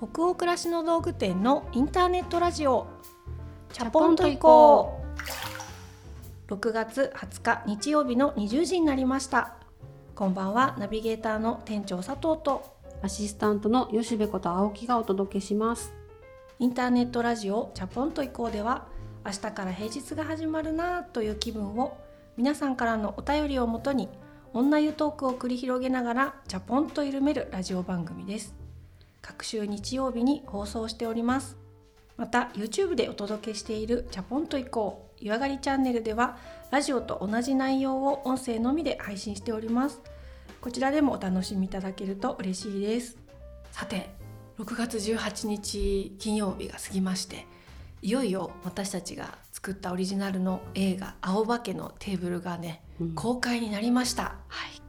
北欧暮らしの道具店のインターネットラジオ。チャポンと行こう。6月20日日曜日の20時になりました。こんばんは。ナビゲーターの店長佐藤と。アシスタントの吉部こと青木がお届けします。インターネットラジオチャポンと行こうでは明日から平日が始まるなという気分を皆さんからのお便りをもとに女湯トークを繰り広げながらチャポンと緩めるラジオ番組です各週日曜日に放送しております。また YouTube でお届けしているチャポンと行こう湯上がりチャンネルではラジオと同じ内容を音声のみで配信しております。こちらでもお楽しみいただけると嬉しいです。さて6月18日金曜日が過ぎましていよいよ私たちが作ったオリジナルの映画「青化け」のテーブルがね、うん、公開になりました。はい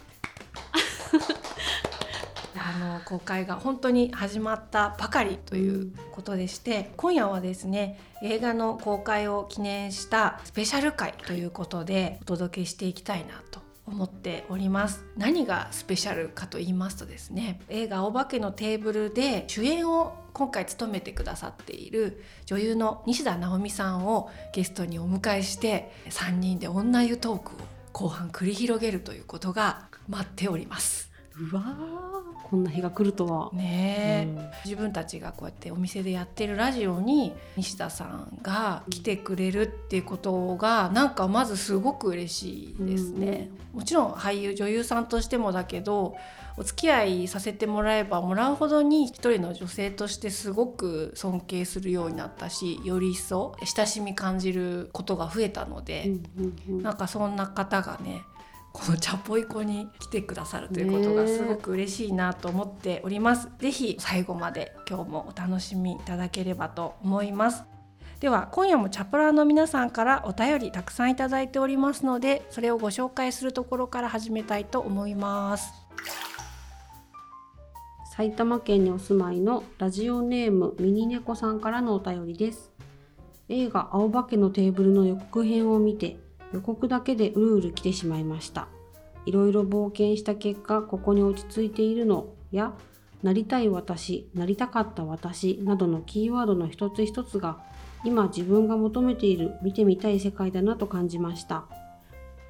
あの公開が本当に始まったばかりということでして、今夜はですね映画の公開を記念したスペシャル回ということでお届けしていきたいなと思っております何がスペシャルかと言いますとですね映画「お化けのテーブル」で主演を今回務めてくださっている女優の西田直美さんをゲストにお迎えして3人で女湯トークを後半繰り広げるということが待っております。うわこんな日が来るとは。ね、うん、自分たちがこうやってお店でやってるラジオに西田さんが来てくれるっていうことがなんかまずすごく嬉しいですね、うん、もちろん俳優女優さんとしてもだけどお付き合いさせてもらえばもらうほどに一人の女性としてすごく尊敬するようになったしより一層親しみ感じることが増えたので、うん、なんかそんな方がねこのチャポイコに来てくださるということがすごく嬉しいなと思っております。ぜひ最後まで今日もお楽しみいただければと思います。では今夜もチャプラーの皆さんからお便りたくさんいただいておりますのでそれをご紹介するところから始めたいと思います埼玉県にお住まいのラジオネームミニネコさんからのお便りです映画青化けのテーブルの予告編を見て予告だけでうるうる来てしまいました。いろいろ冒険した結果、ここに落ち着いているのや、なりたい私、なりたかった私などのキーワードの一つ一つが、今自分が求めている見てみたい世界だなと感じました。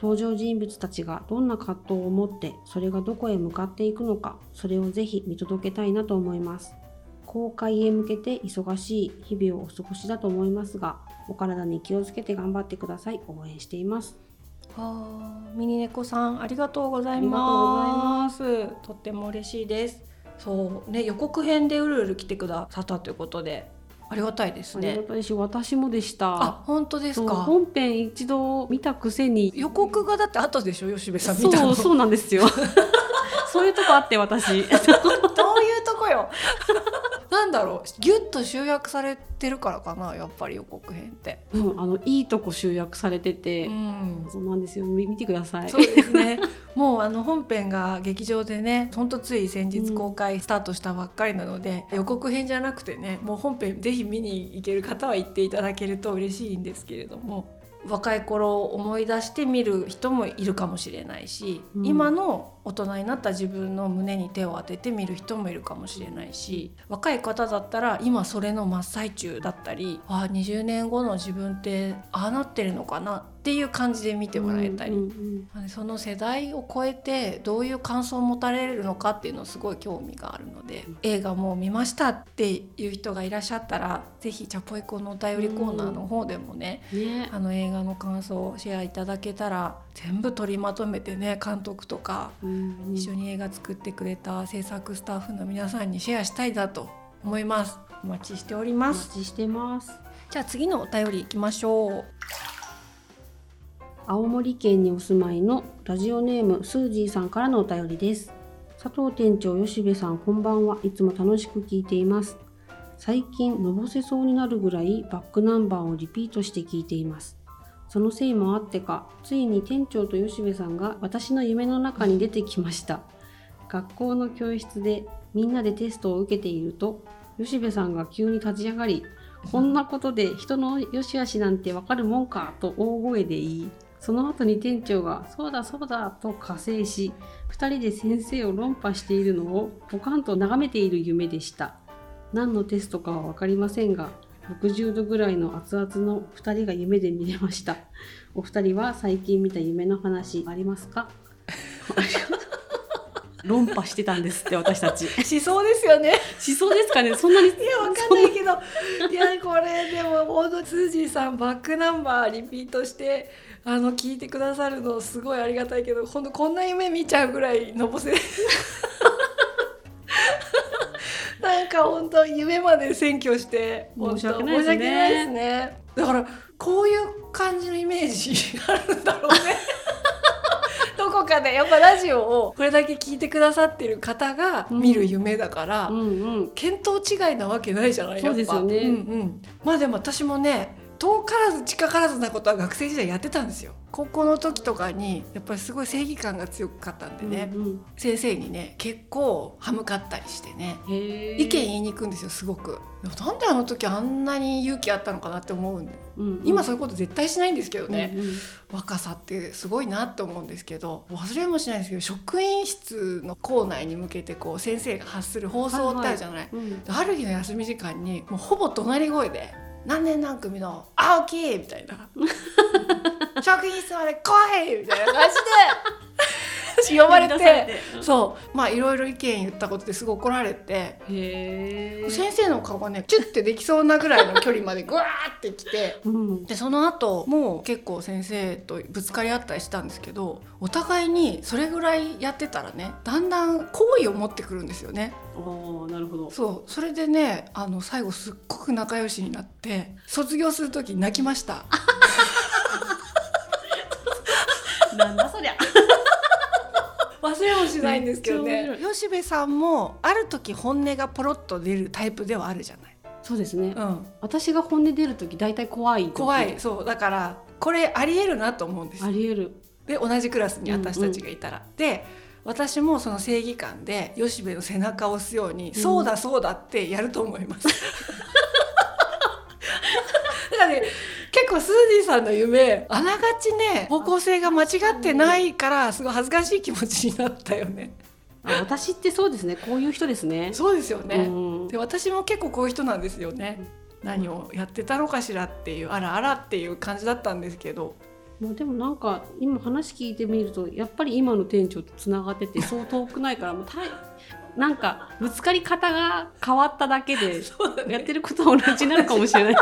登場人物たちがどんな葛藤を持ってそれがどこへ向かっていくのか、それをぜひ見届けたいなと思います。公開へ向けて忙しい日々をお過ごしだと思いますが、お体に気をつけて頑張ってください。応援しています。あミニ猫さんありがとうございますとっても嬉しいですそうね予告編でうるうる来てくださったということでありがたいですね。私もでした。あ、本当ですか？本編一度見たくせに。予告がだって後でしょ、吉部さんそう、そうなんですよ。そういうとこあって私。どういうとこよ？なんだろうギュッと集約されてるからかなやっぱり予告編って、うん、あのいいとこ集約されてて、うん、そうなんですよ。見てください。そうですね。もうあの本編が劇場でねほんとつい先日公開スタートしたばっかりなので、うん、予告編じゃなくてねもう本編ぜひ見に行ける方は行っていただけると嬉しいんですけれども若い頃を思い出して見る人もいるかもしれないし、うん、今の大人になった自分の胸に手を当てて見る人もいるかもしれないし若い方だったら今それの真っ最中だったりあ20年後の自分ってああなってるのかなっていう感じで見てもらえたり、うんうん、その世代を超えてどういう感想を持たれるのかっていうのすごい興味があるので、うん、映画もう見ましたっていう人がいらっしゃったら是非チャポイコのお便りコーナーの方でもねうんね、あの映画の感想をシェアいただけたら全部取りまとめてね監督とか、一緒に映画作ってくれた制作スタッフの皆さんにシェアしたいなと思います。お待ちしております。お待ちしてます。じゃあ次のお便りいきましょう。青森県にお住まいのラジオネームスージーさんからのお便りです佐藤店長吉部さんこんばんはいつも楽しく聞いています最近のぼせそうになるぐらいバックナンバーをリピートして聞いていますそのせいもあってかついに店長と吉部さんが私の夢の中に出てきました学校の教室でみんなでテストを受けていると吉部さんが急に立ち上がりこんなことで人の良し悪しなんてわかるもんかと大声で言いその後に店長が、そうだそうだと加勢し、2人で先生を論破しているのをポカンと眺めている夢でした。何のテストかは分かりませんが60度ぐらいの熱々の2人が夢で見れました。お二人は最近見た夢の話ありますか？論破してたんですって私たち。しそうですよね。しそうですかね。そんなにいやわかんないけど。いやこれでもほんとスージーさんバックナンバーリピートしてあの聞いてくださるのすごいありがたいけどほんとこんな夢見ちゃうぐらいのぼせなんか本当夢まで占拠して申し訳ないですね。ね。だからこういう感じのイメージがあるんだろうね。どこかでやっぱラジオをこれだけ聞いてくださってる方が見る夢だから、うんうん。見当違いなわけないじゃないそうですよねうんうん、まあでも私もね遠からず近からずなことは学生時代やってたんですよ。高校の時とかにやっぱりすごい正義感が強かったんでね、うんうん。先生にね結構歯向かったりしてね。意見言いに行くんですよすごく。なんであの時あんなに勇気あったのかなって思うんで。うんうん。今そういうこと絶対しないんですけどね、うんうん。若さってすごいなって思うんですけど忘れもしないんですけど職員室の校内に向けてこう先生が発する放送ってあるじゃない、うん。ある日の休み時間にもうほぼ怒鳴り声で「何年何組の青木!」みたいな「職員室まで来い!」みたいな感じで呼ばれてて。そう。まあいろいろ意見言ったことですごい怒られて。先生の顔がねチュッてできそうなぐらいの距離までグワーってきて。うん。でその後もう結構先生とぶつかり合ったりしたんですけどお互いにそれぐらいやってたらねだんだん好意を持ってくるんですよね。ああなるほど。そう。それでねあの最後すっごく仲良しになって卒業する時泣きました。なんだそりゃ 忘れもしないんですけどね。吉部さんもある時本音がポロッと出るタイプではあるじゃない、そうですね。うん、私が本音出る時大体怖い時。怖い。そう。だからこれありえるなと思うんですありえる。で同じクラスに私たちがいたら、で私もその正義感で吉部の背中を押すように、そうだそうだってやると思います。だからね結構スージーさんの夢あながちね方向性が間違ってないからすごい恥ずかしい気持ちになったよね。あ私ってそうですねこういう人ですねそうですよね。うんで私も結構こういう人なんですよね。何をやってたのかしらっていうあらあらっていう感じだったんですけどまあでもなんか今話聞いてみるとやっぱり今の店長とつながっててそう遠くないからもうたいなんかぶつかり方が変わっただけで やってることは同じなのかもしれない。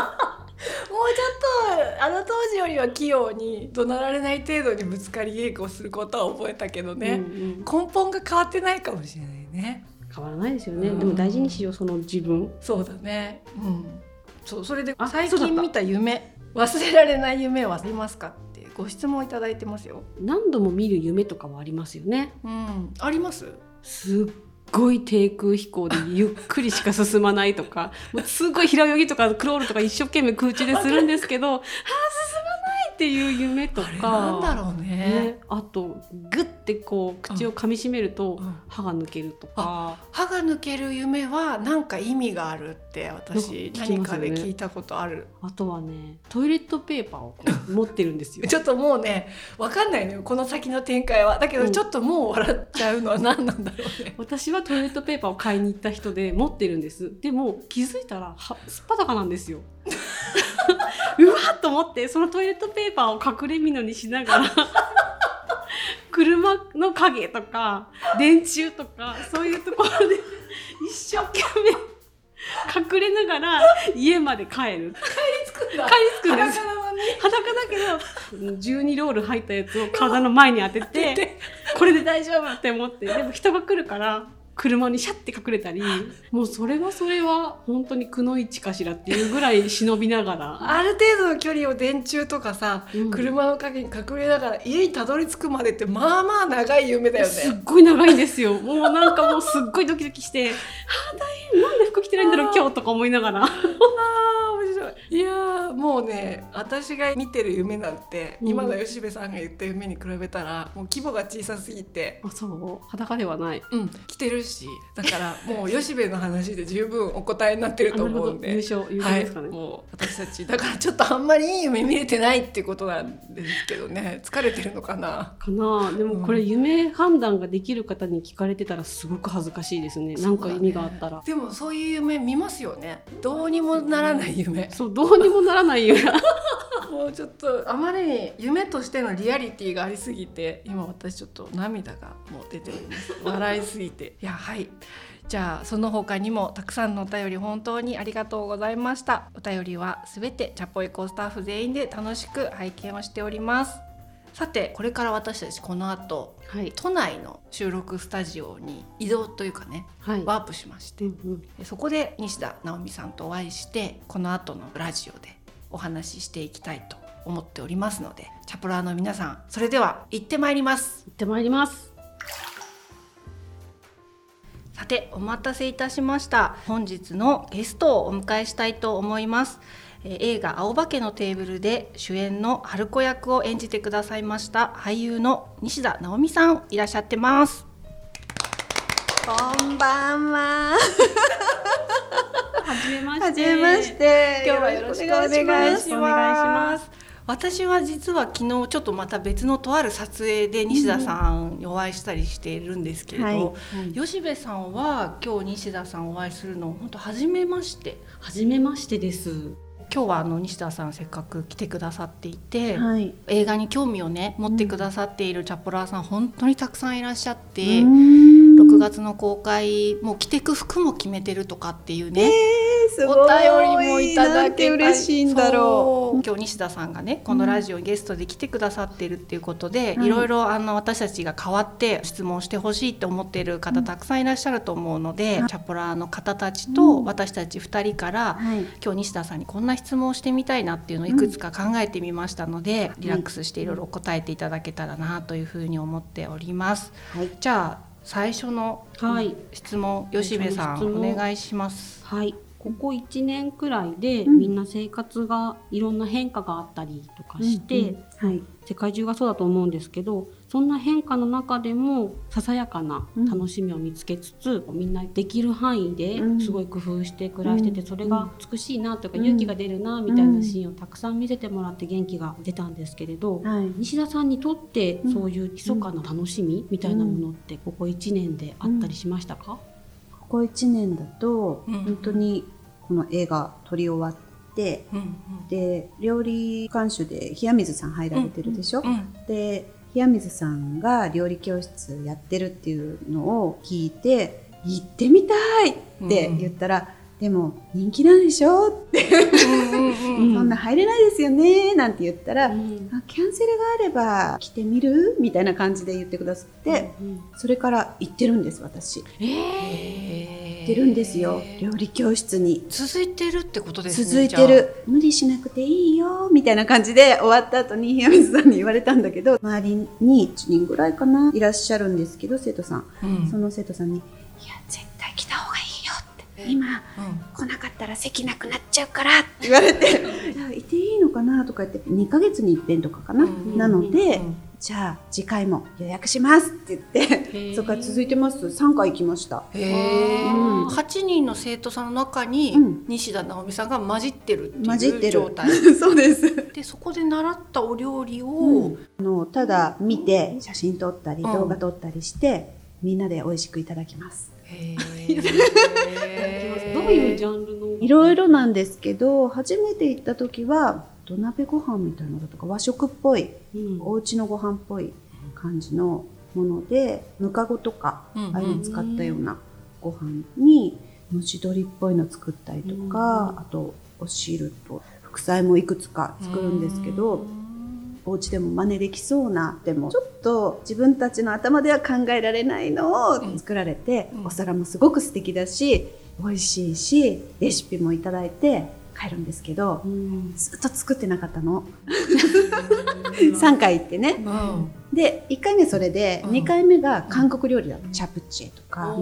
もうちょっとあの当時よりは器用に怒鳴られない程度にぶつかり稽古をすることは覚えたけどね、うんうん。根本が変わってないかもしれないね。変わらないですよね、うん。でも大事にしようその自分。そうだね。うん。そうそれであ最近見た夢忘れられない夢はありますかってご質問いただいてますよ。何度も見る夢とかはありますよね。うん。あります？すっごい低空飛行でゆっくりしか進まないとかもうすごい平泳ぎとかクロールとか一生懸命空中でするんですけど「あ進まない!」っていう夢とか。なんだろうね。ね、あとグッてこう口を噛みしめるとうん。歯が抜けるとか、歯が抜ける夢はなんか意味があるって私なんか聞き何かで聞いたことある。あとはねトイレットペーパーを持ってるんですよ。ちょっともうねわかんないのよ。この先の展開は。だけどうん。ちょっともう笑っちゃうのは何なんだろうね。私はトイレットペーパーを買いに行った人で持ってるんです。でも気づいたらはすっぱだかなんですようわっと思ってそのトイレットペーパーを隠れみのにしながら 車の影とか電柱とかそういうところで一生懸命隠れながら家まで帰る。つくんだ。帰り着くんです。裸なのに。裸だけど12ロール入ったやつを体の前に当てて。これで大丈夫って思ってでも人が来るから車にシャッて隠れたり もうそれはそれは本当にくのいちかしらっていうぐらい忍びながら、ある程度の距離を電柱とかさ、うん。車の陰に隠れながら家にたどり着くまでってまあまあ長い夢だよすっね。ごい長いんですよ。もうなんかもうすっごいドキドキして「は あ大変なんで服着てないんだろう今日」とか思いながら。あー面白い。いやーもうね私が見てる夢なんて、うん。今の吉部さんが言った夢に比べたらもう規模が小さすぎて。あそう？裸ではない。うん、来てるしだからもう吉部の話で十分お答えになってると思うんで。優勝優はい勝ですかね、、もう私たちだからちょっとあんまりいい夢見れてないってことなんですけどね。疲れてるのかな？かな。でもこれ夢判断ができる方に聞かれてたらすごく恥ずかしいですね。なんか意味があったら。でもそういう夢見ますよね。どうにもならない夢。そうどうにもならないよ。もうちょっとあまりに夢としてのリアリティがありすぎて今私ちょっと涙がもう出ております。笑いすぎて。いやはい。じゃあその他にもたくさんのお便り本当にありがとうございました。お便りはすべてチャポイコスタッフ全員で楽しく拝見をしております。さてこれから私たちこの後はい。都内の収録スタジオに移動というかねはい。ワープしまして。うんうん。でそこで西田直美さんとお会いしてこの後のラジオでお話ししていきたいと思っておりますのでチャプラーの皆さんそれでは行ってまいります。行ってまいります。さてお待たせいたしました。本日のゲストをお迎えしたいと思います。えー映画青化けのテーブルで主演の春子役を演じてくださいました俳優の西田直美さんいらっしゃってます。こんばんは。はじめまして。はじめまして。今日はよろしくお願いしお願いしま。ます。私は実は昨日ちょっとまた別のとある撮影で西田さんにお会いしたりしているんですけれど、はい。吉部さんは今日西田さんお会いするの本当初めまして。はじめましてです。今日はあの西田さんせっかく来てくださっていて、はい。映画に興味をね持ってくださっているチャポラーさん本当にたくさんいらっしゃって、6 6月の公開もう着てく服も決めてるとかっていうね、すお便りもいただけ嬉しいんだろそう。今日西田さんがねこのラジオにゲストで来てくださってるっていうことで、はいい、ろいろあの私たちが代わって質問してほしいって思っている方たくさんいらっしゃると思うので、チャポラーの方たちと私たち2人から、う。はい。今日西田さんにこんな質問をしてみたいなっていうのをいくつか考えてみましたので、リラックスしていろいろ答えていただけたらなというふうに思っております。はい。じゃあ最初のはい。質問、吉部さんお願いします。はい。ここ1年くらいで、うん。みんな生活がいろんな変化があったりとかして、はい。世界中がそうだと思うんですけどそんな変化の中でもささやかな楽しみを見つけつつ、みんなできる範囲でうん。すごい工夫して暮らしてて、うん。それが美しいなとか、うん勇気が出るなみたいなシーンをたくさん見せてもらって元気が出たんですけれど、はい。西田さんにとってうん。そういう密かな楽しみみたいなものってここ1年であったりしましたか、ここ1年だと、うん。本当にこの映画撮り終わって、うん。で、料理監修で冷水さん入られてるでしょ、うん。うん。で、冷水さんが料理教室やってるっていうのを聞いて、行ってみたいって言ったら、でも人気なんでしょって、うん そんな入れないですよねなんて言ったら、うん。あキャンセルがあれば来てみる？みたいな感じで言ってくださって、うん。それから行ってるんです私。えーってるんですよ。料理教室に。続いてるってことですね続いてる。無理しなくていいよみたいな感じで 終わった後に冷水さんに言われたんだけど周りに1人ぐらいかないらっしゃるんですけど生徒さん、うん。その生徒さんに「いや絶対来た方がいいよ」って。え今うん。来なかったら席なくなっちゃうからって言われて いやいていいのかな？とか言って2ヶ月に一遍とかかな、うん。なので、うんじゃあ次回も予約しますって言ってー。そこから続いてます。3回行きました。へえ、うん。8人の生徒さんの中にうん。西田直美さんが混じってるって混じってる。いう状態そうです。でそこで習ったお料理を、うん。あのただ見て写真撮ったりうん。動画撮ったりして、みんなで美味しくいただきます。へえ どういうジャンルの？いろいろなんですけど初めて行った時は土鍋ご飯みたいなのとか和食っぽいうん。お家のご飯っぽい感じのものでぬかごとか、うんああいうの使ったようなご飯に蒸し鶏っぽいの作ったりとか、あとお汁と副菜もいくつか作るんですけど、お家でも真似できそうなでもちょっと自分たちの頭では考えられないのを作られて、うん。お皿もすごく素敵だし美味しいしレシピもいただいて帰るんですけどうん。ずっと作ってなかったの。3回行ってね。うん。で1回目それでうん。2回目が韓国料理だった。チャプチェとか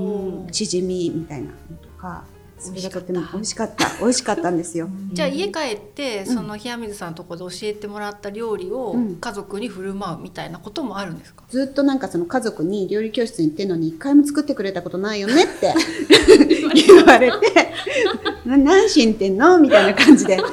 チヂミみたいなのとかそれがとても美味しかった。美味しかったんですよ。じゃあ家帰ってその冷や水さんのところで教えてもらった料理をうん。家族に振る舞うみたいなこともあるんですか、ずっとなんかその家族に料理教室に行ってんのに一回も作ってくれたことないよねって 言われて。な何しに行ってんの？みたいな感じで ちょっ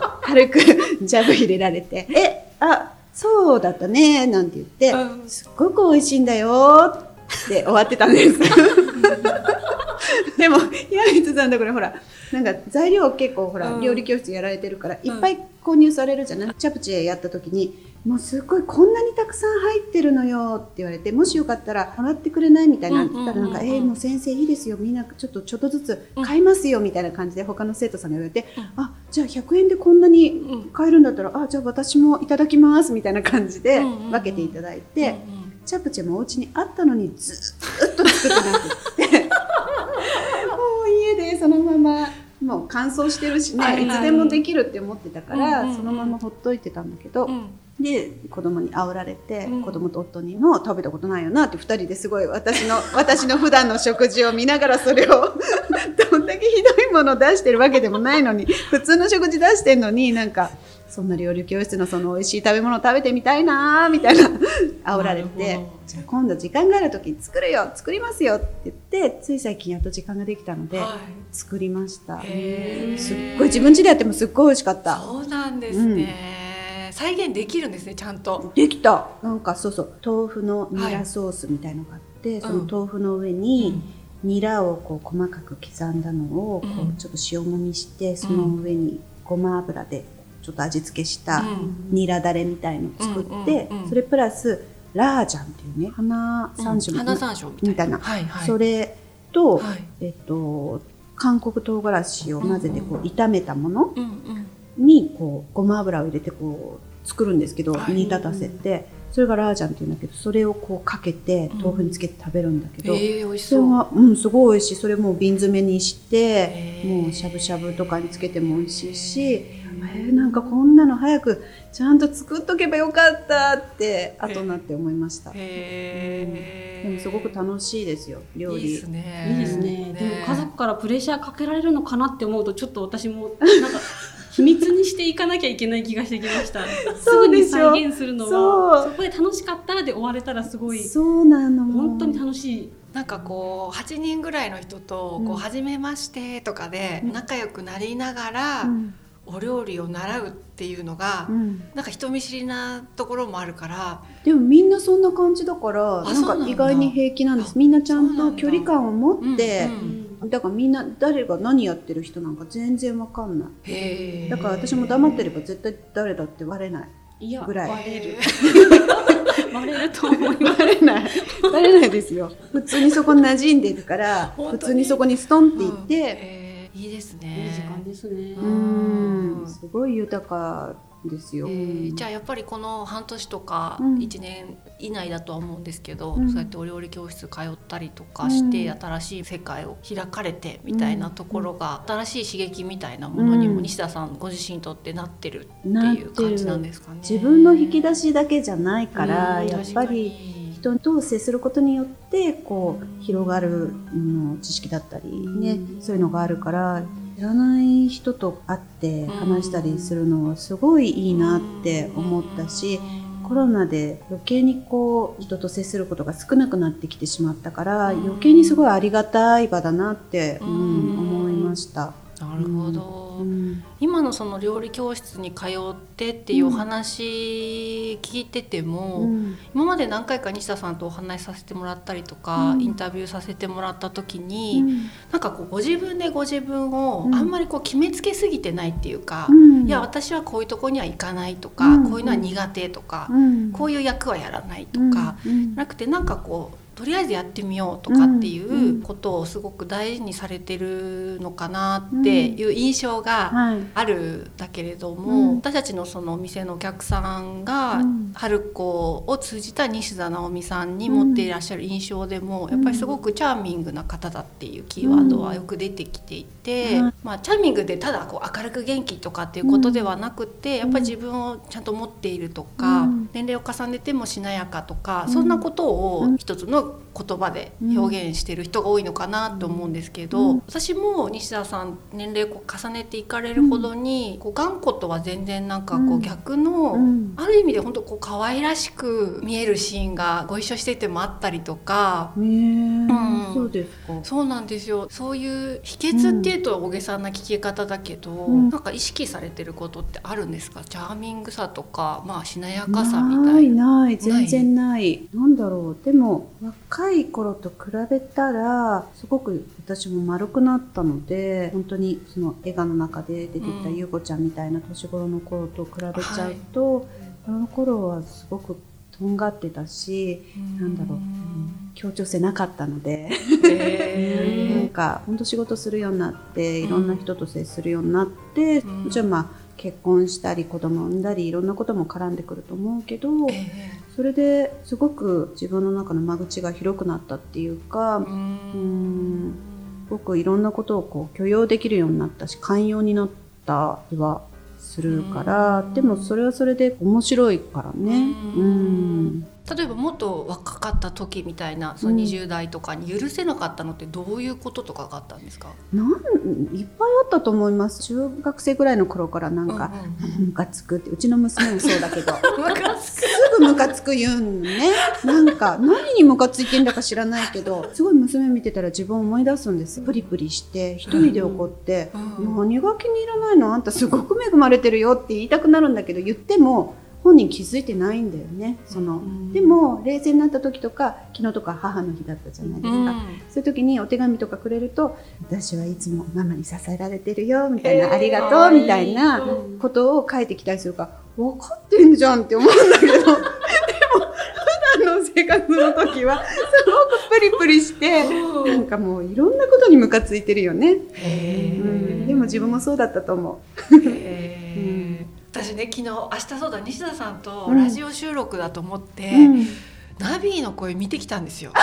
と軽くジャブ入れられて。えあそうだったねなんて言って、うん。すっごく美味しいんだよって終わってたんです。でも、平光さんだからほら、なんか材料結構ほら、うん。料理教室やられてるから、いっぱい購入されるじゃない、チャプチェやった時に、もうすごいこんなにたくさん入ってるのよって言われて、もしよかったらもらってくれないみたいなうんうんうんうん。言ったらなんか、えー、もう先生いいですよ、みんなちょっとちょっとずつ買いますよみたいな感じで他の生徒さんが言われて、あ、じゃあ100円でこんなにうん。買えるんだったら、あ、じゃあ私もいただきますみたいな感じで分けていただいて、チャプチェもお家にあったのにずーっと作ってなくって もう家でそのままもう乾燥してるしね、はいつでもできるって思ってたから、そのままほっといてたんだけど、うんで子供に煽られて、うん。子供と夫にも食べたことないよなって2人ですごい私の 私の普段の食事を見ながらそれを どんだけひどいものを出してるわけでもないのに普通の食事出してんのになんかそんな料理教室のその美味しい食べ物食べてみたいなーみたいな 煽られてじゃあ今度時間がある時に作るよ作りますよって言ってつい最近やっと時間ができたので、は作りました。すっごい自分家でやってもすっごい美味しかった。そうなんですね、再現できるんですねちゃんと。できた。なんかそうそう。豆腐のニラソースみたいのがあって、その豆腐の上に、ニラをこう細かく刻んだのをこうちょっと塩もみして、その上にごま油でちょっと味付けしたうん。ニラだれみたいのを作って、それプラスラージャンっていうね花山椒花山椒みたいな。はいはい、それと、はい。えっと韓国唐辛子を混ぜてこう炒めたものにこうごま油を入れてこう作るんですけど、はい。煮立たせてそれがラージャンっていうんだけどそれをこうかけて豆腐につけて食べるんだけど、えー、美味しそれが、うん、すごい美味しい。それもう瓶詰めにしてへー。もうしゃぶしゃぶとかにつけても美味しいし、えーなんかこんなの早くちゃんと作っとけばよかったって後になって思いました、へでもすごく楽しいですよ料理。いいですね。いいですね。でも家族からプレッシャーかけられるのかなって思うとちょっと私もなんか 秘密にしていかなきゃいけない気がしてきました。すぐにそうでしょ。再現するのそう。はそこで楽しかったで終われたらすごい。そうなの。本当に楽しい。なんかこう8人ぐらいの人とこう初めましてとかでうん。仲良くなりながらうん。お料理を習うっていうのがうん。なんか人見知りなところもあるからでもみんなそんな感じだからなんか意外に平気なんです。みんなちゃんと距離感を持ってうんうんだからみんな誰が何やってる人なんか全然わかんない。だから私も黙ってれば絶対誰だって割れない。いやぐらい。バレる。バレると思います。割れない。割れないですよ。普通にそこに馴染んでるから普通にそこにストンってうん行ってへー。いいですいいね時間ですね。ううんん。すごい豊かですよ、えーじゃあやっぱりこの半年とかうん。1年以内だとは思うんですけど、うん。そうやってお料理教室通ったりとかして、うん新しい世界を開かれてみたいなところが、新しい刺激みたいなものにもうん西田さんご自身にとってなってるっていう感じなんるですかね。自分の引き出しだけじゃないから、うんやっぱり人と接することに。よってこう広がる、うん、知識だったりね、うんそういうのがあるから知らない人と会って話したりするのはすごいいいなって思ったし、コロナで余計にこう人と接することが少なくなってきてしまったから、うん。余計にすごいありがたい場だなって、うんうん。思いました。なるほど、うん。今のその料理教室に通ってっていうお話聞いてても、うん。今まで何回か西田さんとお話しさせてもらったりとか、うん。インタビューさせてもらった時に、うん。なんかこうご自分でご自分をうん。あんまりこう決めつけすぎてないっていうか、うん。いや私はこういうとこには行かないとか、うん。こういうのは苦手とか、うん。こういう役はやらないとか、うん。なくてなんかこうとりあえずやってみようとかっていうことをすごく大事にされてるのかなっていう印象がはい。あるだけれども、うん。私たちのそのお店のお客さんが、うん。春子を通じた西田直美さんに持っていらっしゃる印象でも、やっぱりすごくチャーミングな方だっていうキーワードはよく出てきていて、うん。まあ、チャーミングでただこう明るく元気とかっていうことではなくて、やっぱり自分をちゃんと持っているとか、うん。年齢を重ねてもしなやかとか、うんそんなことをうん。一つの쭉 言葉で表現してる人が多いのかなと思うんですけど、うん。私も西田さん年齢を重ねていかれるほどに、こう頑固とは全然なんかこううん。逆の、うん。ある意味で本当こう可愛らしく見えるシーンがご一緒しててもあったりとか。うん。そうですか。そうなんですよ。そういう秘訣っていうと大げさな聞き方だけど、うん。なんか意識されてることってあるんですか？チャーミングさとかまあしなやかさみたな。いいな。ない。全然ない。なんだろう。でも若い頃と比べたらすごく私も丸くなったので本当にその映画の中で出てきたうん。優子ちゃんみたいな年頃の頃と比べちゃうと、あの頃はすごくとんがってたしなんだろう、うん協調性なかったので。へー。なんか本当仕事するようになっていろんな人と接するようになって、うん。もちろんまあ結婚したり子供産んだりいろんなことも絡んでくると思うけど、えそれですごく自分の中の間口が広くなったっていうか、ーううん。すごくいろんなことをこう許容できるようになったし寛容になった気はするから、うん。でもそれはそれで面白いからね。ううんん例えばもっと若かった時みたいなその20代とかに許せなかったのってどういうこととかがあったんですか、なんいっぱいあったと思います。中学生ぐらいの頃からなんか、うんムカつくってうちの娘もそうだけど。すぐムカつく言うんね。なんか何にムカついてんだか知らないけどすごい娘見てたら自分を思い出すんです。プリプリして一人で怒って「うん。何が気に入らないの？あんたすごく恵まれてるよ」って言いたくなるんだけど言っても本人気づいてないんだよね。その、うん。でも冷静になった時とか昨日とか母の日だったじゃないですか、うん。そういう時にお手紙とかくれると私はいつもママに支えられてるよみたいな、へーありがとうみたいなうんことを書いてきたりするから分かってんじゃんって思うんだけど。でも普段の生活の時はすごくプリプリしてなんかもういろんなことにムカついてるよね、へうん、ーでも自分もそうだったと思へー私ね昨日明日そうだ西田さんとうん。ラジオ収録だと思って、う。うん。ナビの声見てきたんですよ。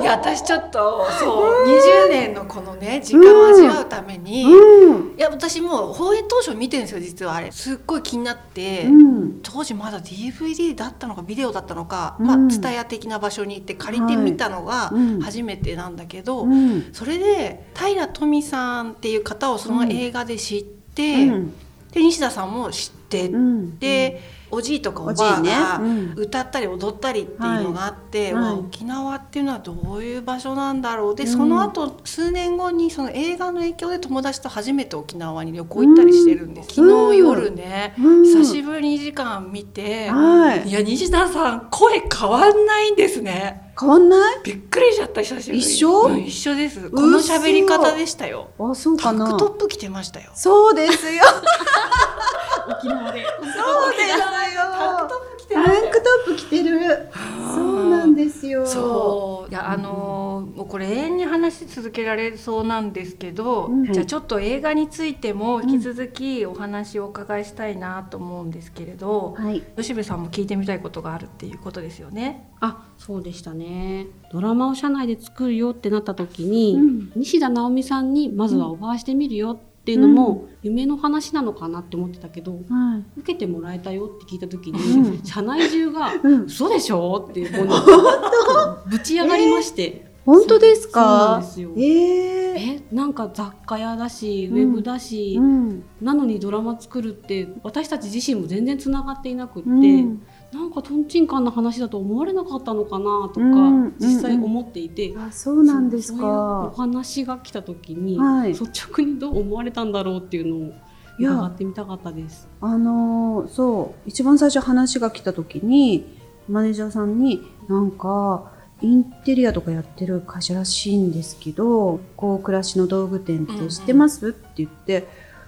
いや私ちょっとそう20年のこのね時間を味わうために、いうん。や私もう放映当初見てるんですよ実はあれ。すっごい気になって、うん。当時まだ DVD だったのかビデオだったのか、うん。まあ蔦屋的な場所に行って借りてみたのがうん。初めてなんだけど、うん。それで平富さんっていう方をその映画で知って、うんで西田さんも知って、うん。でおじいとかおばあがうん。歌ったり踊ったりっていうのがあって、沖縄っていうのはどういう場所なんだろう。で、うん。その後数年後にその映画の影響で友達と初めて沖縄に旅行行ったりしてるんです、うん。昨日夜ね、うん。久しぶりに2時間見て、はい。いや西田さん声変わんないんですね。変わんない？びっくりしちゃった久しぶりに。一緒？うん一緒です。この喋り方でしたよ。あそうかな。タンクトップ着てましたよ。そうですよタンクよトップ着てタンクトップ着てる。そうなんですよ。そう。いやあのーもうこれ永遠に話し続けられそうなんですけど、うん。じゃあちょっと映画についても引き続きお話をお伺いしたいなと思うんですけれど、はい。吉部さんも聞いてみたいことがあるっていうことですよね？あ、そうでしたね。ドラマを社内で作るよってなった時に、うん。西田直美さんにまずはオファーしてみるよっていうのも夢の話なのかなって思ってたけど、はい。受けてもらえたよって聞いた時うに、ん。社内中がうん。嘘でしょ？っていうもの ぶち上がりまして、本当ですか？そうなんですよ。えー。えなんか雑貨屋だしウェブだし、うんなのにドラマ作るって私たち自身も全然つながっていなくって、うん。なんかとんちんかんな話だと思われなかったのかなとか、うん実際思っていて、あそうなんですそうそういうおか話が来た時に、はい。率直にどう思われたんだろうっていうのを伺ってみたかったです。あのーそう一番最初話が来た時にマネージャーさんになんかインテリアとかやってる会社らしいんですけどこう暮らしの道具店って知ってます、って言って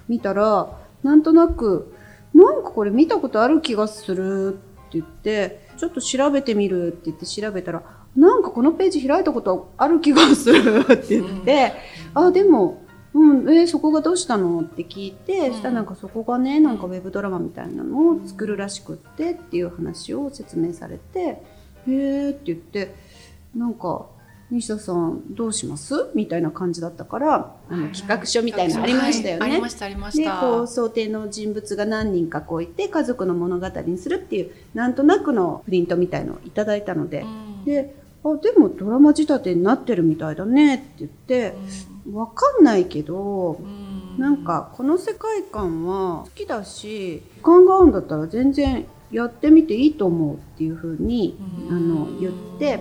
見たらなんとなくなんかこれ見たことある気がするって言ってちょっと調べてみるって言って調べたらなんかこのページ開いたことある気がするって言って、あでもうん、えーそこがどうしたのって聞いて、うん。したらなんかそこがねなんかウェブドラマみたいなのを作るらしくってっていう話を説明されて「へえ」って言ってなんか「西田さんどうします?」みたいな感じだったからあの企画書みたいなのありましたよね。はい。ありま。したありましでた。こう想定の人物が何人かこういて家族の物語にするっていうなんとなくのプリントみたいのをいただいたので、うん。であでもドラマ仕立てになってるみたいだねって言ってわかんないけどうん。なんかこの世界観は好きだし考が合うんだったら全然やってみていいと思うっていうふうにあの言って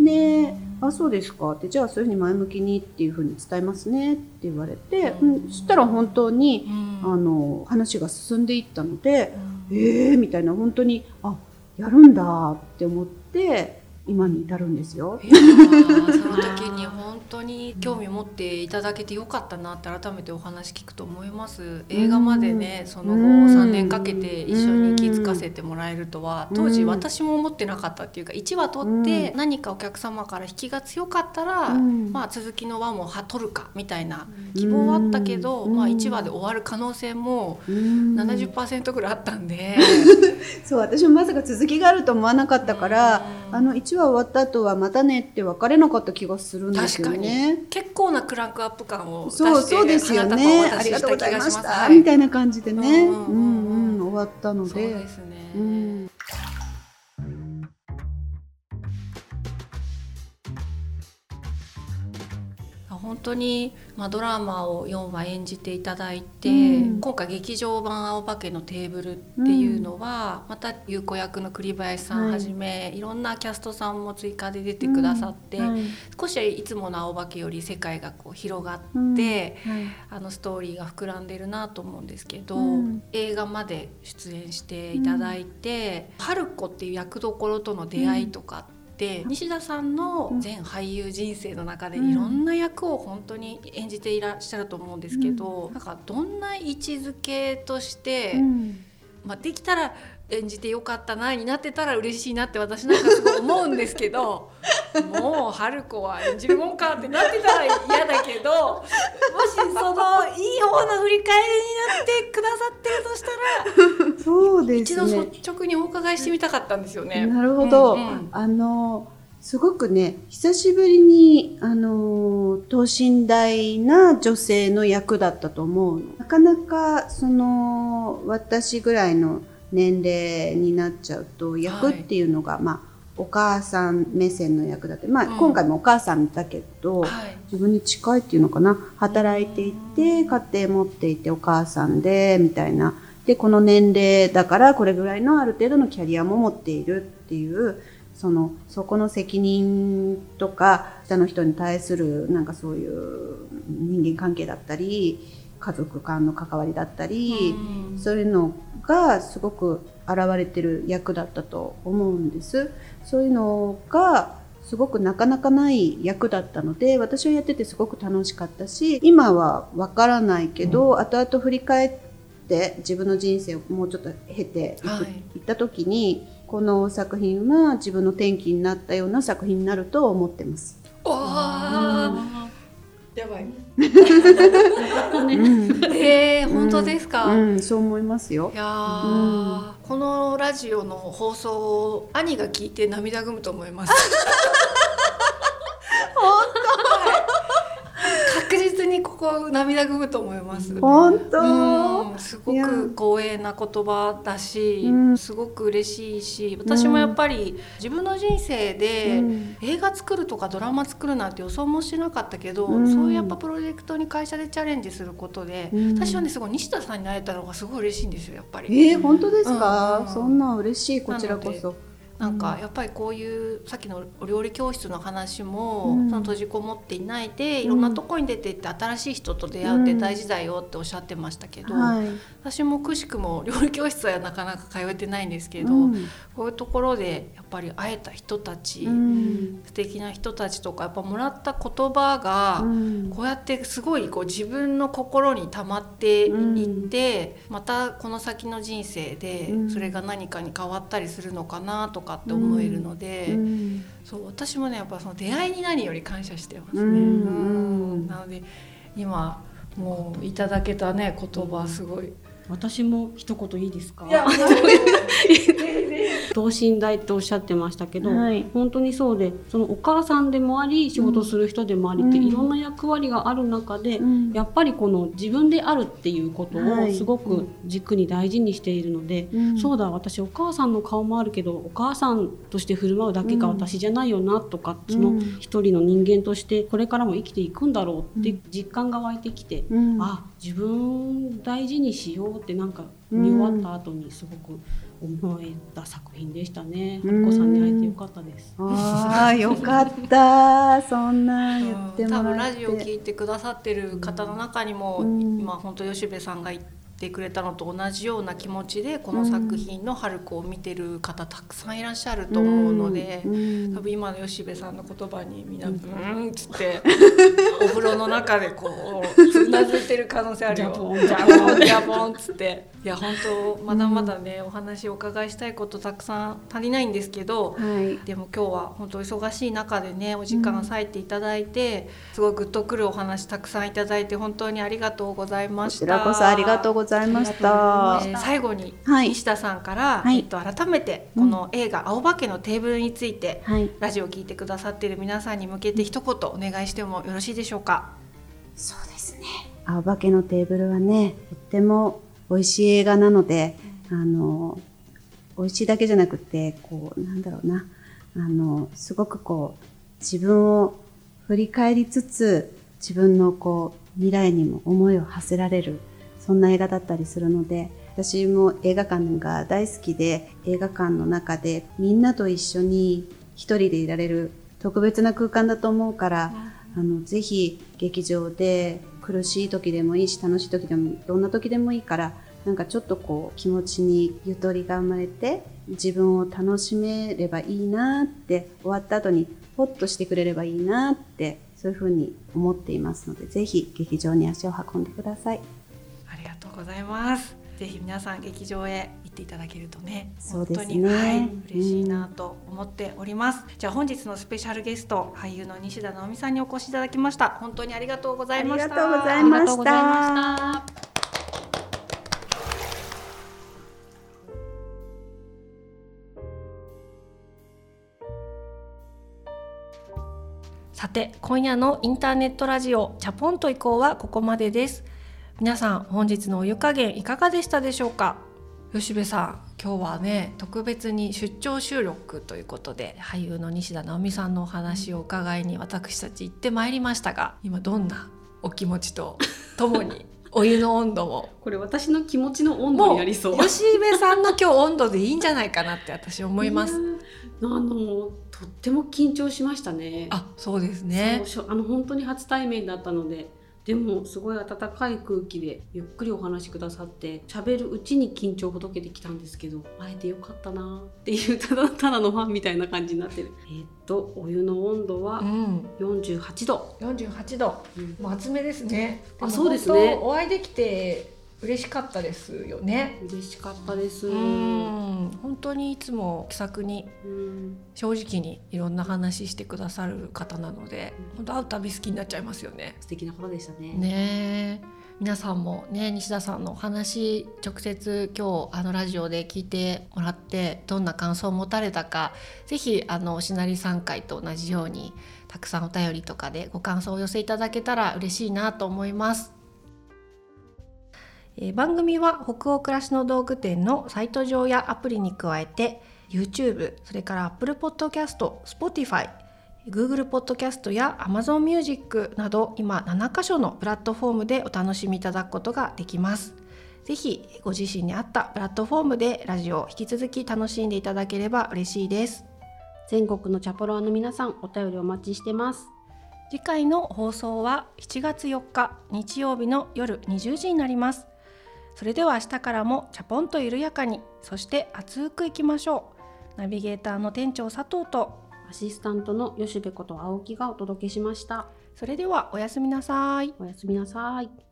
で「あそうですか」って「じゃあそういうふうに前向きにっていうふうに伝えますね」って言われて、う。ん、そしたら本当にうん。あの話が進んでいったので「えー」みたいな。本当に「あやるんだ」って思って今に至るんですよ。その時に本当に興味持っていただけてよかったなって改めてお話聞くと思います。映画までねその後うん。3年かけて一緒に気づかせてもらえるとは当時うん。私も思ってなかったっていうか1話取って何かお客様から引きが強かったらうん。まあ続きの輪もは取るかみたいな希望はあったけどうん。まあ1話で終わる可能性もうん。70%ぐらいあったんで。そう私もまさか続きがあると思わなかったから、うん。あの1話終わった後はまたねって別れなかった気がするんですよ確かにね。結構なクランクアップ感をそうそうですよね。ありがとうございましした気がた。ますみたいな感じでね、ううんんうんうんうん終わったのそうで。ですね、うん当に、まあ、ドラマを4話演じていただいて、うん。今回劇場版「青化けのテーブル」っていうのは、また優子役の栗林さんはじめ、い、ろんなキャストさんも追加で出てくださって、はい。少しいつもの青化けより世界がこう広がって、うん。はい。あのストーリーが膨らんでるなと思うんですけど、うん。映画まで出演していただいて、春子っていう役どころとの出会いとかって、西田さんの全俳優人生の中でうん。いろんな役を本当に演じていらっしゃると思うんですけど、なんかどんな位置づけとして、うん。まあ、できたら演じてよかったなになってたら嬉しいなって私なんかすごい思うんですけどもう春子は演じるもんかってなってたら嫌だけどもしそのいい方の振り返りになってくださってるとしたらそうで一度すね。率直にお伺いしてみたかったんですよね。なるほど、うんうんあのすごくね久しぶりにあの等身大な女性の役だったと思うのなかなかその私ぐらいの年齢になっちゃうと役っていうのが、まあお母さん目線の役だって、まあうん。今回もお母さんだけど、はい。自分に近いっていうのかな？働いていて家庭持っていてお母さんでみたいな。でこの年齢だからこれぐらいのある程度のキャリアも持っているっていうそのそこの責任とか下の人に対するなんかそういう人間関係だったり家族間の関わりだったり、うん。そういうのがすごく現れてる役だったと思うんです。そういうのがすごくなかなかない役だったので私はやっててすごく楽しかったし今はわからないけど、後々振り返って自分の人生をもうちょっと経ていく、はい。いった時にこの作品は自分の転機になったような作品になると思ってます。やばい。うんえー、本当ですか？うん、そう思いますよい。やー、このラジオの放送を兄が聞いて涙ぐむと思います。本当。確実にここ涙ぐむと思います。本当、うん、すごく光栄な言葉だし、うん。すごく嬉しいし私もやっぱり自分の人生でうん。映画作るとかドラマ作るなんて予想もしてなかったけど、うん。そういうやっぱプロジェクトに会社でチャレンジすることで、うん。私はねすごい西田さんに会えたのがすごい嬉しいんですよやっぱり。えー、本当ですか、そんな嬉しいこちらこそ。なんかやっぱりこういうさっきのお料理教室の話も、うん。その閉じこもっていないでいろんなとこに出てって新しい人と出会うって大事だよっておっしゃってましたけど、はい。私もくしくも料理教室はなかなか通えてないんですけど、うん。こういうところでやっぱり会えた人たち、うん。素敵な人たちとかやっぱもらった言葉が、うん。こうやってすごいこう自分の心に溜まっていって、またこの先の人生でうん。それが何かに変わったりするのかなとかって思えるので、うん。そう私もねやっぱその出会いに何より感謝してますね。うん。うん。なので今もういただけたね言葉すごい。私も一言いいですか？いや 等身大っておっしゃってましたけど、はい。本当にそうでそのお母さんでもあり仕事する人でもありって、うん。いろんな役割がある中で、うん。やっぱりこの自分であるっていうことはい。をすごく軸に大事にしているので、うん。そうだ私お母さんの顔もあるけどお母さんとして振る舞うだけがうん。私じゃないよなとか、うん。その一人の人間としてこれからも生きていくんだろうって実感が湧いてきて、うん。あ自分大事にしようってなんか見終わった後にすごく思えた作品でしたね。うん春子さんに会えてよかったです。ああよかった そんな言って多もらって分ラジオ聞いてくださってる方の中にも、うん今本当吉部さんが言ってくれたのと同じような気持ちでこの作品の春子を見てる方たくさんいらっしゃると思うので、うん多分今の吉部さんの言葉にみん。なブーンっつってお風呂の中でこううなずいてる可能性あるよ。ジャボンジャボン。っつって。いや本当まだまだね、お話をお伺いしたいことたくさん足りないんですけど、はい。でも今日は本当忙しい中でねお時間割いていただいて、すごいグッとくるお話たくさんいただいて本当にありがとうございました。こちらこそありがとうございました。えー最後にはい。西田さんから、はい。えっと、改めてこの映画「青化けのテーブル」について、はい。ラジオを聞いてくださっている皆さんに向けて一言お願いしてもよろしいでしょうか？そうですね。青化けのテーブルはねとっても美味しい映画なので、あの美味しいだけじゃなくてこうなんだろうな。あのすごくこう自分を振り返りつつ自分のこう未来にも思いを馳せられるそんな映画だったりするので私も映画館が大好きで映画館の中でみんなと一緒に一人でいられる特別な空間だと思うから、あのぜひ劇場で苦しい時でもいいし楽しい時でもどんな時でもいいからなんかちょっとこう気持ちにゆとりが生まれて自分を楽しめればいいなって終わった後にホッとしてくれればいいなってそういうふうに思っていますのでぜひ劇場に足を運んでください。ございます。ぜひ皆さん劇場へ行っていただけるとね、ね本当に、はい、嬉しいなと思っております。じゃあ本日のスペシャルゲスト俳優の西田直美さんにお越しいただきました。本当にありがとうございました。ありがとうございありまがとうございました。さて今夜のインターネットラジオチャポンと移行はここまでです皆さん本日のお湯加減いかがでしたでしょうか？吉部さん今日はね特別に出張収録ということで俳優の西田直美さんのお話を伺いに私たち行ってまいりましたが今どんなお気持ちとともにお湯の温度も？これ私の気持ちの温度になりそう。吉部さんの今日温度でいいんじゃないかなって私思います。ねあのとっても緊張しましたね。あそうですねあの本当に初対面だったのででもすごい温かい空気でゆっくりお話しくださって喋るうちに緊張ほどけてきたんですけど会えてよかったなっていうただただのファンみたいな感じになってる。えーっとお湯の温度はうん。48度、48度。うん。もう厚めですね。あそうですね。お会いできて嬉しかったですよね。嬉しかったですうん、本当にいつも気さくにうん正直にいろんな話してくださる方なので、本当会うたび好きになっちゃいますよね。素敵な方でしたねねえ。皆さんもね西田さんのお話直接今日あのラジオで聞いてもらってどんな感想を持たれたかぜひあのしなり3回と同じようにたくさんお便りとかでご感想をお寄せいただけたら嬉しいなと思います。えー番組は北欧暮らしの道具店のサイト上やアプリに加えて YouTube それから Apple Podcast、Spotify、Google Podcast や Amazon Music など今7カ所のプラットフォームでお楽しみいただくことができます。ぜひご自身に合ったプラットフォームでラジオを引き続き楽しんでいただければ嬉しいです。全国のチャポロアの皆さんお便りお待ちしてます次回の放送は7月4日日曜日の夜20時になりますそれでは明日からもチャポンと緩やかに。そして熱くいきましょう。ナビゲーターの店長佐藤と。アシスタントの吉部こと青木がお届けしました。それではおやすみなさい。おやすみなさい